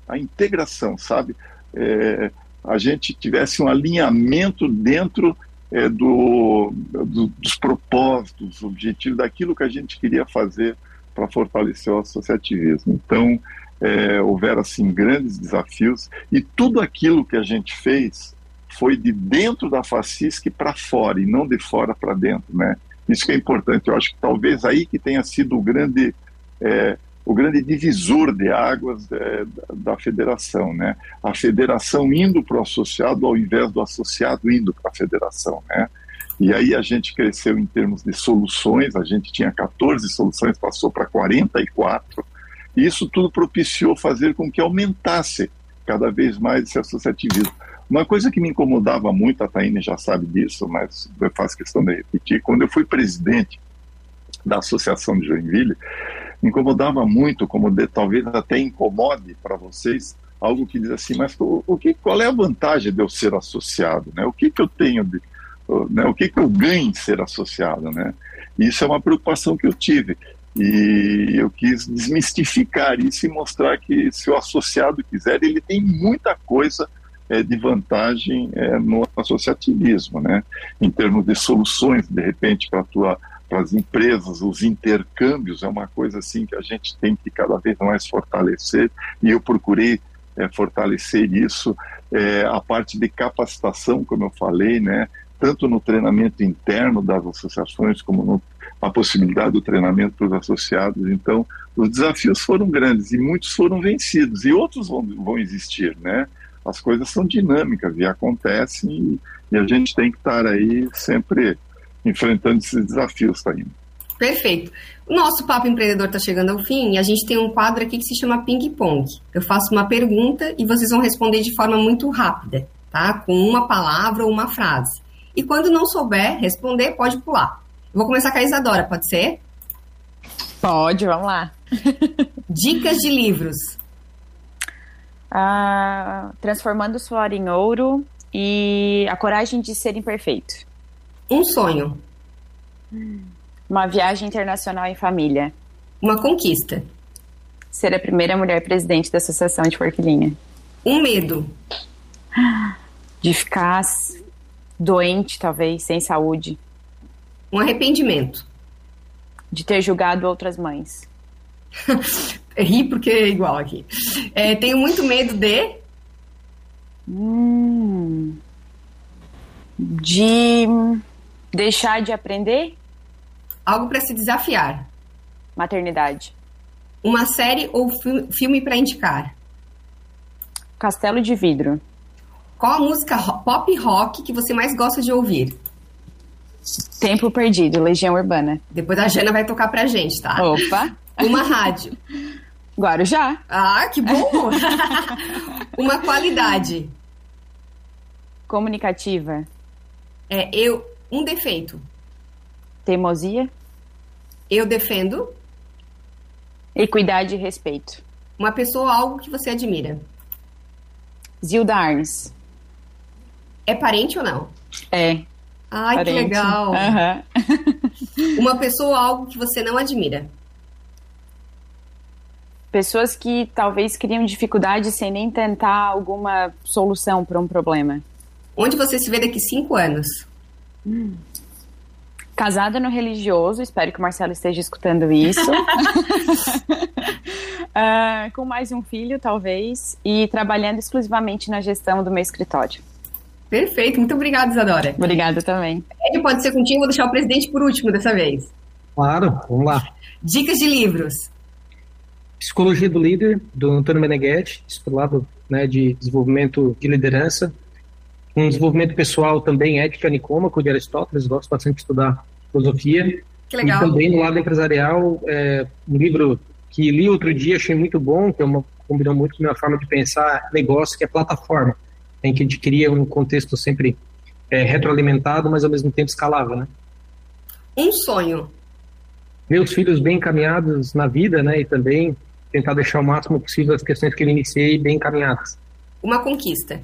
a integração, sabe? É, a gente tivesse um alinhamento dentro é, do, do, dos propósitos, objetivos, daquilo que a gente queria fazer para fortalecer o associativismo. Então, é, houveram assim grandes desafios e tudo aquilo que a gente fez foi de dentro da FACISC para fora e não de fora para dentro, né? Isso que é importante. Eu acho que talvez aí que tenha sido o grande é, o grande divisor de águas é, da, da, federação, né? A federação indo para o associado ao invés do associado indo para a federação, né? E aí a gente cresceu em termos de soluções, a gente tinha 14 soluções, passou para 44, e isso tudo propiciou fazer com que aumentasse cada vez mais esse associativismo. Uma coisa que me incomodava muito, a Taine já sabe disso, mas eu faço questão de repetir, quando eu fui presidente da Associação de Joinville, me incomodava muito, como de, talvez até incomode para vocês, algo que diz assim, mas o, que, qual é a vantagem de eu ser associado? Né? O que, que eu tenho de, né? o que, que eu ganho em ser associado? Né? Isso é uma preocupação que eu tive. E eu quis desmistificar isso e mostrar que se o associado quiser, ele tem muita coisa é, de vantagem é, no associativismo, né? Em termos de soluções, de repente, para as empresas, os intercâmbios é uma coisa assim que a gente tem que cada vez mais fortalecer e eu procurei é, fortalecer isso, é, a parte de capacitação, como eu falei, né, tanto no treinamento interno das associações como no, a possibilidade do treinamento para os associados. Então, os desafios foram grandes e muitos foram vencidos e outros vão, vão existir, né? As coisas são dinâmicas e acontecem e, e a gente tem que estar aí sempre enfrentando esses desafios, Taína. Perfeito. O nosso Papo Empreendedor está chegando ao fim e a gente tem um quadro aqui que se chama Ping Pong. Eu faço uma pergunta e vocês vão responder de forma muito rápida, tá? Com uma palavra ou uma frase. E quando não souber responder, pode pular. Eu vou começar com a Isadora, pode ser? Pode, vamos lá. Dicas de livros. Ah, transformando suor em ouro e a coragem de ser imperfeito. Um sonho. Uma viagem internacional em família. Uma conquista. Ser a primeira mulher presidente da Associação de Forquilinha. Um medo. De ficar doente, talvez, sem saúde. Um arrependimento. De ter julgado outras mães. *laughs* Ri porque é igual aqui. É, tenho muito medo de. Hum, de Deixar de aprender? Algo para se desafiar. Maternidade. Uma série ou filme para indicar? Castelo de Vidro. Qual a música pop rock que você mais gosta de ouvir? Tempo Perdido, Legião Urbana. Depois a Jana vai tocar pra gente, tá? Opa! Uma rádio. *laughs* Guarujá. Ah, que bom! *laughs* Uma qualidade. Comunicativa. É, eu, um defeito. Teimosia. Eu defendo. Equidade e respeito. Uma pessoa ou algo que você admira. Zilda Arnes. É parente ou não? É. Ai, parente. que legal. Uhum. Uma pessoa ou algo que você não admira. Pessoas que talvez criam dificuldade sem nem tentar alguma solução para um problema. Onde você se vê daqui cinco anos? Hum. Casada no religioso, espero que o Marcelo esteja escutando isso. uh, *laughs* *laughs* com mais um filho, talvez, e trabalhando exclusivamente na gestão do meu escritório. Perfeito, muito obrigada, Isadora. Obrigada também. Ele pode ser contigo, vou deixar o presidente por último dessa vez. Claro, vamos lá. Dicas de livros. Psicologia do Líder, do Antônio Meneghetti, do lado né, de desenvolvimento de liderança um desenvolvimento pessoal também ética nicômaco de Aristóteles, gosto bastante de estudar filosofia. Que legal. E também no lado empresarial, é, um livro que li outro dia, achei muito bom, que é uma, combinou muito com a minha forma de pensar negócio, que é plataforma, em que a gente cria um contexto sempre é, retroalimentado, mas ao mesmo tempo escalável, né? Um sonho. Meus filhos bem encaminhados na vida, né, e também tentar deixar o máximo possível as questões que eu iniciei bem encaminhadas. Uma conquista.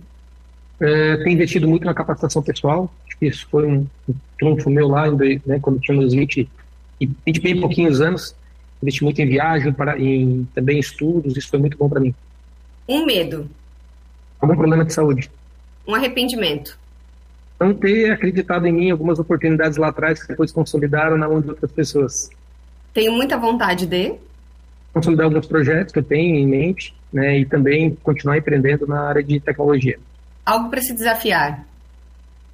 É, tem investido muito na capacitação pessoal. Acho que isso foi um, um trunfo meu lá, né, quando tinha uns 20 e 20 bem pouquinhos anos. Investi muito em viagem, para, em também estudos. Isso foi muito bom para mim. Um medo. Algum problema de saúde. Um arrependimento. Não ter acreditado em mim algumas oportunidades lá atrás que depois consolidaram na mão de outras pessoas. Tenho muita vontade de consolidar alguns projetos que eu tenho em mente, né, e também continuar empreendendo na área de tecnologia. Algo para se desafiar.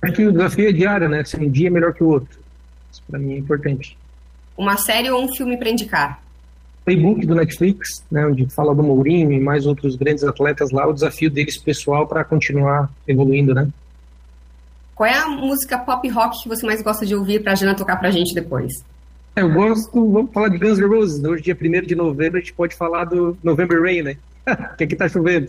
Acho que o desafio é diário, né? Se um dia é melhor que o outro. Isso para mim é importante. Uma série ou um filme para indicar? Playbook do Netflix, né, onde fala do Mourinho e mais outros grandes atletas lá, o desafio deles pessoal para continuar evoluindo, né? Qual é a música pop rock que você mais gosta de ouvir para a Jana tocar para a gente depois? É, eu gosto, vamos falar de Guns N' Roses. Hoje, dia 1 de novembro, a gente pode falar do November Rain, né? *laughs* que aqui tá chovendo.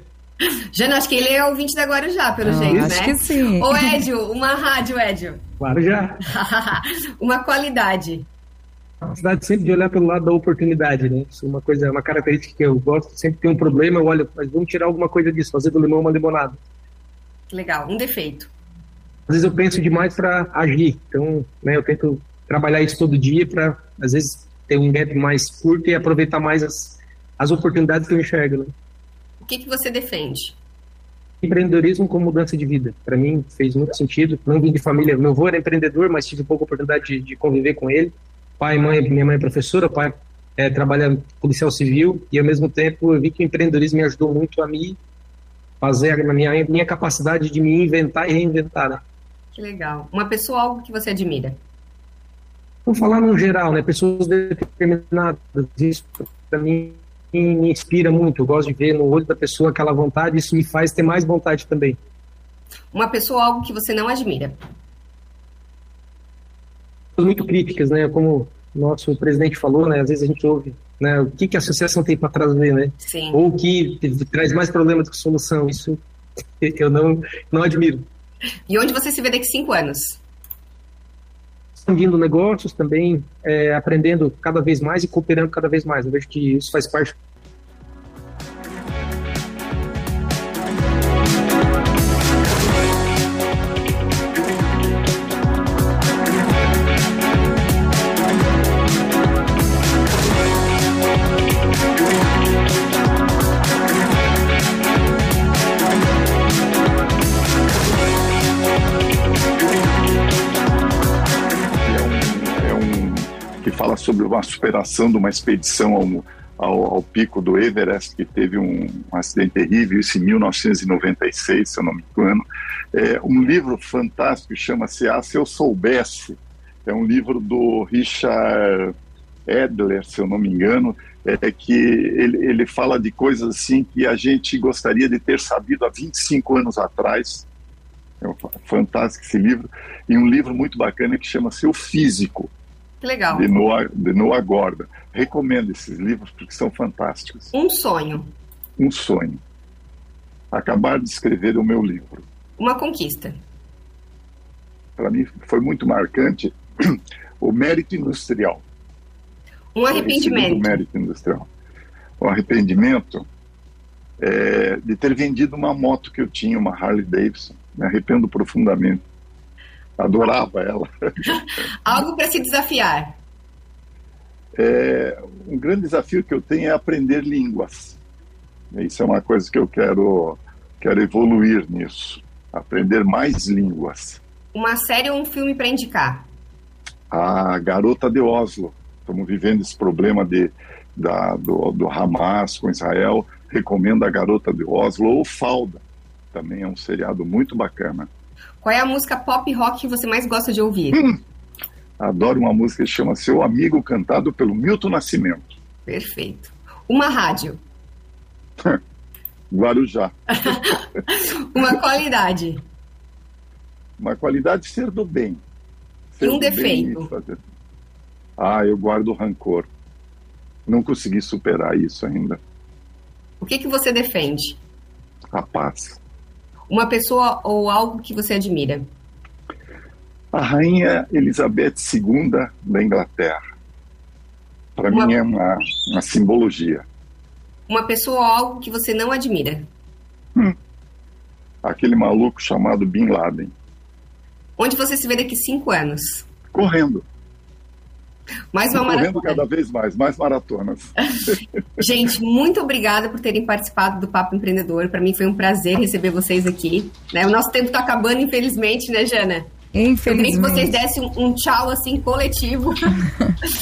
Jana, acho que ele é ouvinte da Guarujá, pelo ah, jeito, acho né? Acho que sim. Ô, Edio, uma rádio, Edio. Guarujá. *laughs* uma qualidade. A cidade sempre de olhar pelo lado da oportunidade, né? Isso é uma coisa, uma característica que eu gosto. Sempre tem um problema, eu olho, mas vamos tirar alguma coisa disso, fazer do limão uma limonada. Legal, um defeito. Às vezes eu penso demais para agir, então, né, eu tento trabalhar isso todo dia para, às vezes, ter um gap mais curto e aproveitar mais as, as oportunidades que eu enxergo. Né? O que, que você defende? Empreendedorismo como mudança de vida. Para mim, fez muito sentido. Não vim de família. Meu avô era empreendedor, mas tive pouca oportunidade de, de conviver com ele. Pai, mãe, minha mãe é professora, pai é, trabalha policial civil e ao mesmo tempo eu vi que o empreendedorismo me ajudou muito a me fazer a minha, minha capacidade de me inventar e reinventar, né? Que legal. Uma pessoa, algo que você admira? Vou falar no geral, né? Pessoas determinadas. Isso para mim me inspira muito. Eu gosto de ver no olho da pessoa aquela vontade. Isso me faz ter mais vontade também. Uma pessoa, algo que você não admira? Muito críticas, né? Como nosso presidente falou, né? Às vezes a gente ouve, né? O que, que a associação tem para trazer, né? Sim. Ou que traz mais problemas do que solução. Isso eu não, não admiro. E onde você se vê daqui cinco anos? Expandindo negócios também, é, aprendendo cada vez mais e cooperando cada vez mais. Eu vejo que isso faz parte sobre uma superação de uma expedição ao, ao, ao pico do Everest, que teve um, um, acidente terrível, isso em 1996, se eu não me engano. É um livro fantástico, chama-se Ah, Se Eu Soubesse. É um livro do Richard Edler, se eu não me engano, é que ele, ele fala de coisas assim que a gente gostaria de ter sabido há 25 anos atrás. É um, fantástico esse livro. E um livro muito bacana que chama-se O Físico, que legal. De Noah, de Noah Gordon. Recomendo esses livros porque são fantásticos. Um sonho. Um sonho. Acabar de escrever o meu livro. Uma conquista. Para mim foi muito marcante *clears throat* o mérito industrial. Um arrependimento. O mérito industrial. O arrependimento é de ter vendido uma moto que eu tinha, uma Harley Davidson. Me arrependo profundamente Adorava ela. *laughs* Algo para se desafiar. É, um grande desafio que eu tenho é aprender línguas. Isso é uma coisa que eu quero, quero evoluir nisso. Aprender mais línguas. Uma série ou um filme para indicar? A Garota de Oslo. Estamos vivendo esse problema de, da, do, do Hamas com Israel. Recomendo a Garota de Oslo ou Falda. Também é um seriado muito bacana. Qual é a música pop rock que você mais gosta de ouvir? Hum, adoro uma música que chama Seu Amigo, cantado pelo Milton Nascimento. Perfeito. Uma rádio. *laughs* Guarujá. *laughs* uma qualidade. Uma qualidade ser do bem. Ser e um defeito. Ah, eu guardo rancor. Não consegui superar isso ainda. O que, que você defende? A paz. Uma pessoa ou algo que você admira? A Rainha Elizabeth II da Inglaterra. Para uma... mim é uma, uma simbologia. Uma pessoa ou algo que você não admira? Hum. Aquele maluco chamado Bin Laden. Onde você se vê daqui cinco anos? Correndo. Mais uma maratona. cada vez mais, mais maratonas. *laughs* Gente, muito obrigada por terem participado do Papo Empreendedor. Para mim foi um prazer receber vocês aqui. Né? O nosso tempo está acabando, infelizmente, né, Jana? Infelizmente. Eu queria que vocês dessem um, um tchau assim coletivo.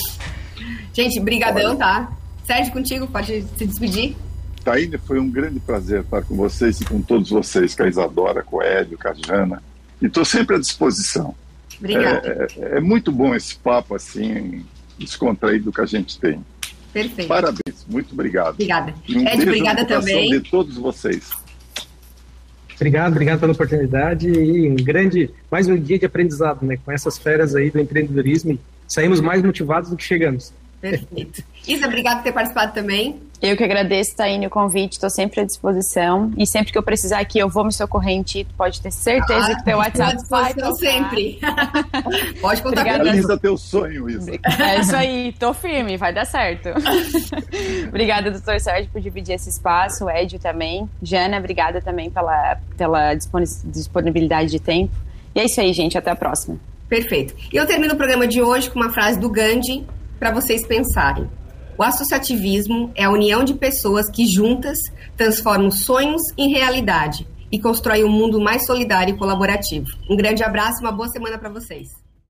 *laughs* Gente, brigadão, tá? Sérgio, contigo, pode se despedir. Taíne, foi um grande prazer estar com vocês e com todos vocês, com a Isadora, com o Hélio, com a Jana. E estou sempre à disposição. Obrigada. É, é, é, muito bom esse papo assim, descontraído que a gente tem. Perfeito. Parabéns, muito obrigado. Obrigada. E um Ed, obrigada também. de todos vocês. Obrigado, obrigado pela oportunidade e um grande, mais um dia de aprendizado, né? Com essas férias aí do empreendedorismo, saímos mais motivados do que chegamos. Perfeito. Isa, obrigado por ter participado também. Eu que agradeço, Taine, o convite, estou sempre à disposição. E sempre que eu precisar aqui, eu vou me socorrer em ti, pode ter certeza ah, que teu WhatsApp vai tocar. sempre. *laughs* pode contar Obrigada. comigo. Realiza teu sonho, Isa. É isso aí, tô firme, vai dar certo. *laughs* obrigada, doutor Sérgio, por dividir esse espaço, o Edio também. Jana, obrigada também pela, pela disponibilidade de tempo. E é isso aí, gente, até a próxima. Perfeito. E eu termino o programa de hoje com uma frase do Gandhi, para vocês pensarem. O associativismo é a união de pessoas que juntas transformam sonhos em realidade e constroem um mundo mais solidário e colaborativo. Um grande abraço e uma boa semana para vocês.